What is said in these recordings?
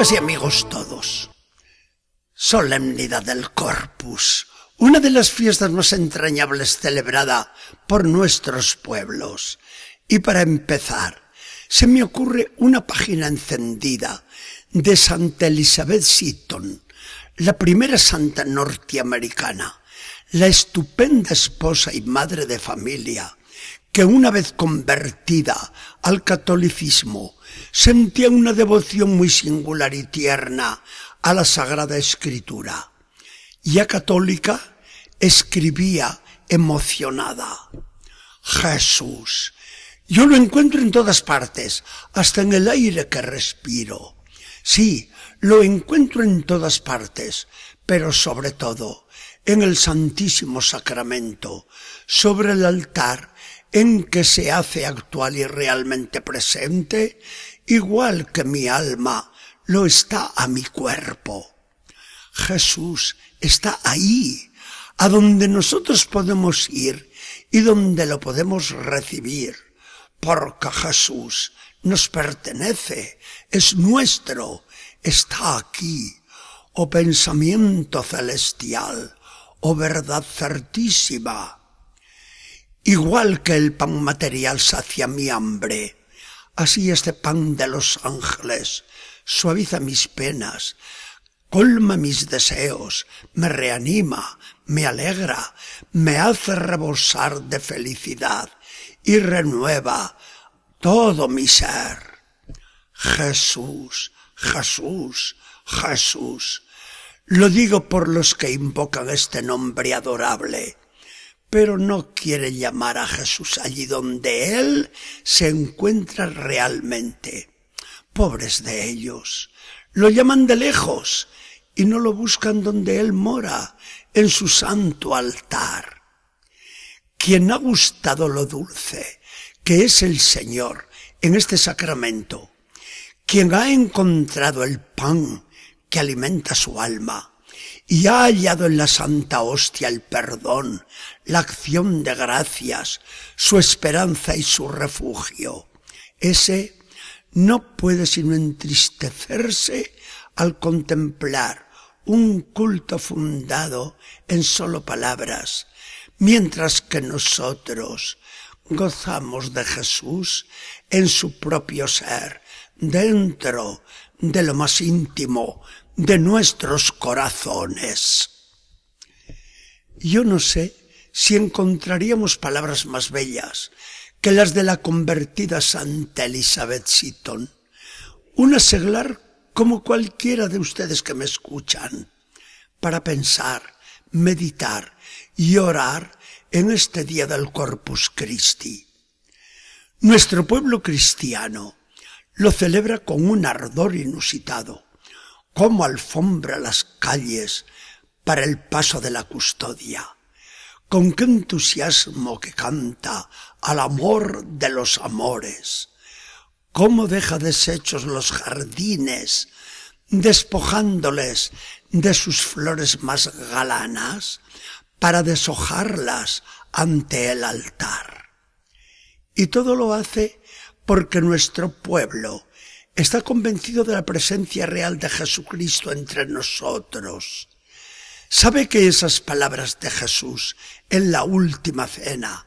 Amigas y amigos todos, solemnidad del Corpus, una de las fiestas más entrañables celebrada por nuestros pueblos. Y para empezar, se me ocurre una página encendida de Santa Elizabeth Seton, la primera santa norteamericana, la estupenda esposa y madre de familia, que una vez convertida al catolicismo sentía una devoción muy singular y tierna a la Sagrada Escritura. Ya católica, escribía emocionada. Jesús, yo lo encuentro en todas partes, hasta en el aire que respiro. Sí, lo encuentro en todas partes, pero sobre todo en el Santísimo Sacramento, sobre el altar en que se hace actual y realmente presente, igual que mi alma lo está a mi cuerpo. Jesús está ahí, a donde nosotros podemos ir y donde lo podemos recibir, porque Jesús nos pertenece, es nuestro, está aquí, oh pensamiento celestial, oh verdad certísima. Igual que el pan material sacia mi hambre, así este pan de los ángeles suaviza mis penas, colma mis deseos, me reanima, me alegra, me hace rebosar de felicidad y renueva todo mi ser. Jesús, Jesús, Jesús. Lo digo por los que invocan este nombre adorable pero no quiere llamar a Jesús allí donde Él se encuentra realmente. Pobres de ellos, lo llaman de lejos y no lo buscan donde Él mora, en su santo altar. Quien ha gustado lo dulce, que es el Señor, en este sacramento, quien ha encontrado el pan que alimenta su alma, y ha hallado en la Santa Hostia el perdón, la acción de gracias, su esperanza y su refugio. Ese no puede sino entristecerse al contemplar un culto fundado en solo palabras, mientras que nosotros gozamos de Jesús en su propio ser, dentro de lo más íntimo de nuestros corazones. Yo no sé si encontraríamos palabras más bellas que las de la convertida Santa Elizabeth Seton, una seglar como cualquiera de ustedes que me escuchan, para pensar, meditar y orar en este día del Corpus Christi. Nuestro pueblo cristiano lo celebra con un ardor inusitado cómo alfombra las calles para el paso de la custodia. Con qué entusiasmo que canta al amor de los amores. Cómo deja deshechos los jardines, despojándoles de sus flores más galanas para deshojarlas ante el altar. Y todo lo hace porque nuestro pueblo está convencido de la presencia real de Jesucristo entre nosotros. Sabe que esas palabras de Jesús en la última cena,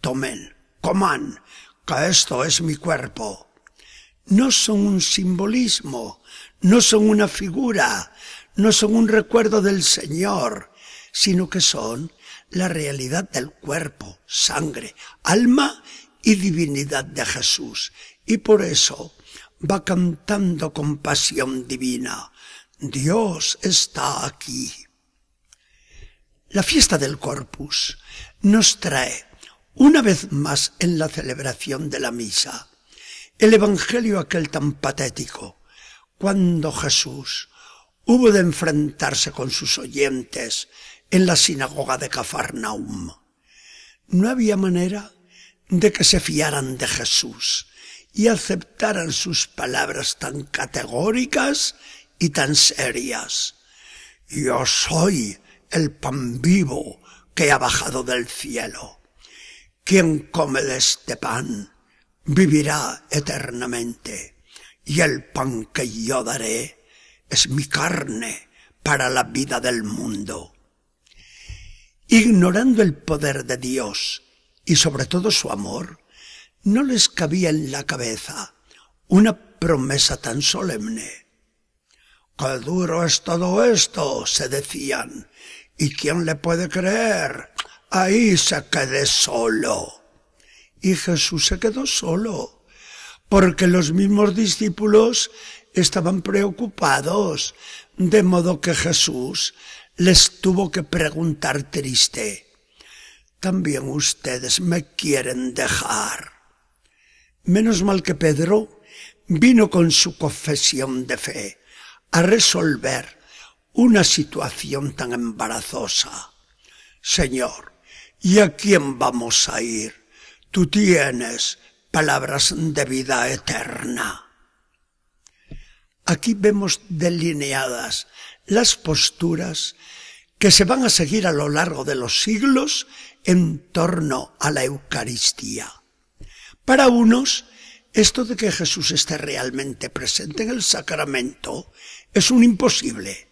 tomen, coman, que esto es mi cuerpo, no son un simbolismo, no son una figura, no son un recuerdo del Señor, sino que son la realidad del cuerpo, sangre, alma y divinidad de Jesús. Y por eso va cantando con pasión divina. Dios está aquí. La fiesta del Corpus nos trae, una vez más en la celebración de la misa, el Evangelio aquel tan patético, cuando Jesús hubo de enfrentarse con sus oyentes en la sinagoga de Cafarnaum. No había manera de que se fiaran de Jesús y aceptaran sus palabras tan categóricas y tan serias. Yo soy el pan vivo que ha bajado del cielo. Quien come de este pan vivirá eternamente. y el pan que yo daré es mi carne para la vida del mundo. Ignorando el poder de Dios y sobre todo su amor, no les cabía en la cabeza una promesa tan solemne. ¡Qué duro es todo esto! se decían. ¿Y quién le puede creer? Ahí se quede solo. Y Jesús se quedó solo, porque los mismos discípulos estaban preocupados, de modo que Jesús les tuvo que preguntar triste, ¿también ustedes me quieren dejar? Menos mal que Pedro vino con su confesión de fe a resolver una situación tan embarazosa. Señor, ¿y a quién vamos a ir? Tú tienes palabras de vida eterna. Aquí vemos delineadas las posturas que se van a seguir a lo largo de los siglos en torno a la Eucaristía. Para unos, esto de que Jesús esté realmente presente en el sacramento es un imposible,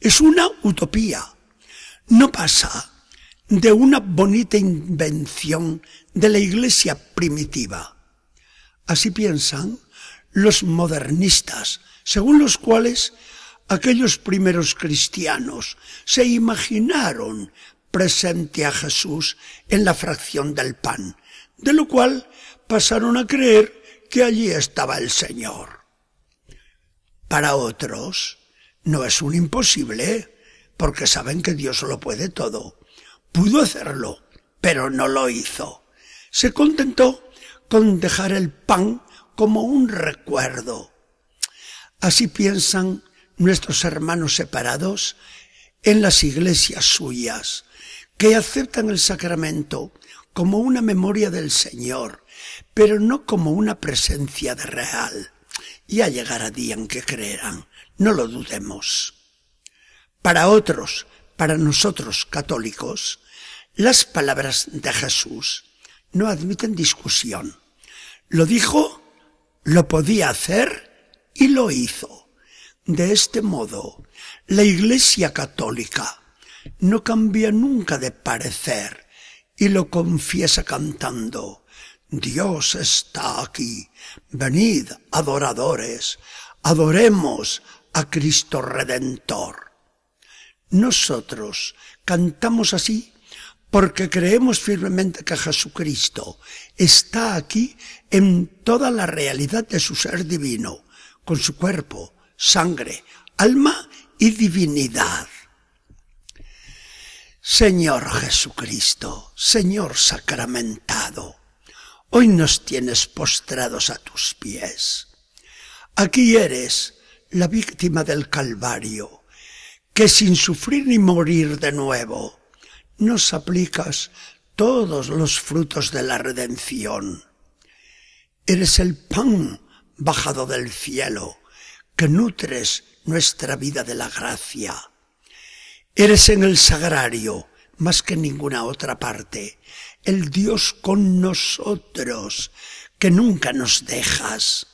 es una utopía. No pasa de una bonita invención de la iglesia primitiva. Así piensan los modernistas, según los cuales aquellos primeros cristianos se imaginaron presente a Jesús en la fracción del pan, de lo cual pasaron a creer que allí estaba el Señor. Para otros no es un imposible, porque saben que Dios lo puede todo. Pudo hacerlo, pero no lo hizo. Se contentó con dejar el pan como un recuerdo. Así piensan nuestros hermanos separados en las iglesias suyas, que aceptan el sacramento como una memoria del Señor, pero no como una presencia de real. Ya llegará día en que creerán, no lo dudemos. Para otros, para nosotros católicos, las palabras de Jesús no admiten discusión. Lo dijo, lo podía hacer y lo hizo. De este modo, la Iglesia católica no cambia nunca de parecer y lo confiesa cantando, Dios está aquí, venid, adoradores, adoremos a Cristo Redentor. Nosotros cantamos así porque creemos firmemente que Jesucristo está aquí en toda la realidad de su ser divino, con su cuerpo, sangre, alma y divinidad. Señor Jesucristo, Señor sacramentado, hoy nos tienes postrados a tus pies. Aquí eres la víctima del Calvario, que sin sufrir ni morir de nuevo, nos aplicas todos los frutos de la redención. Eres el pan bajado del cielo, que nutres nuestra vida de la gracia. Eres en el sagrario, más que en ninguna otra parte, el Dios con nosotros, que nunca nos dejas.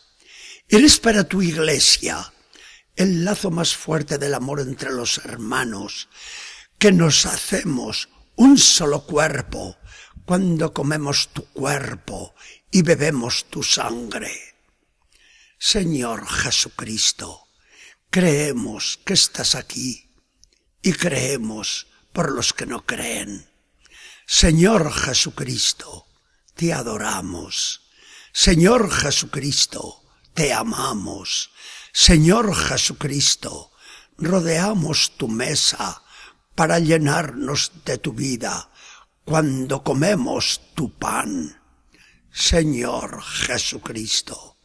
Eres para tu iglesia el lazo más fuerte del amor entre los hermanos, que nos hacemos un solo cuerpo cuando comemos tu cuerpo y bebemos tu sangre. Señor Jesucristo, creemos que estás aquí y creemos por los que no creen. Señor Jesucristo, te adoramos. Señor Jesucristo, te amamos. Señor Jesucristo, rodeamos tu mesa para llenarnos de tu vida cuando comemos tu pan. Señor Jesucristo,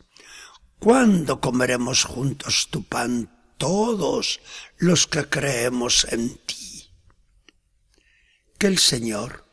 ¿cuándo comeremos juntos tu pan todos los que creemos en ti? Que el Señor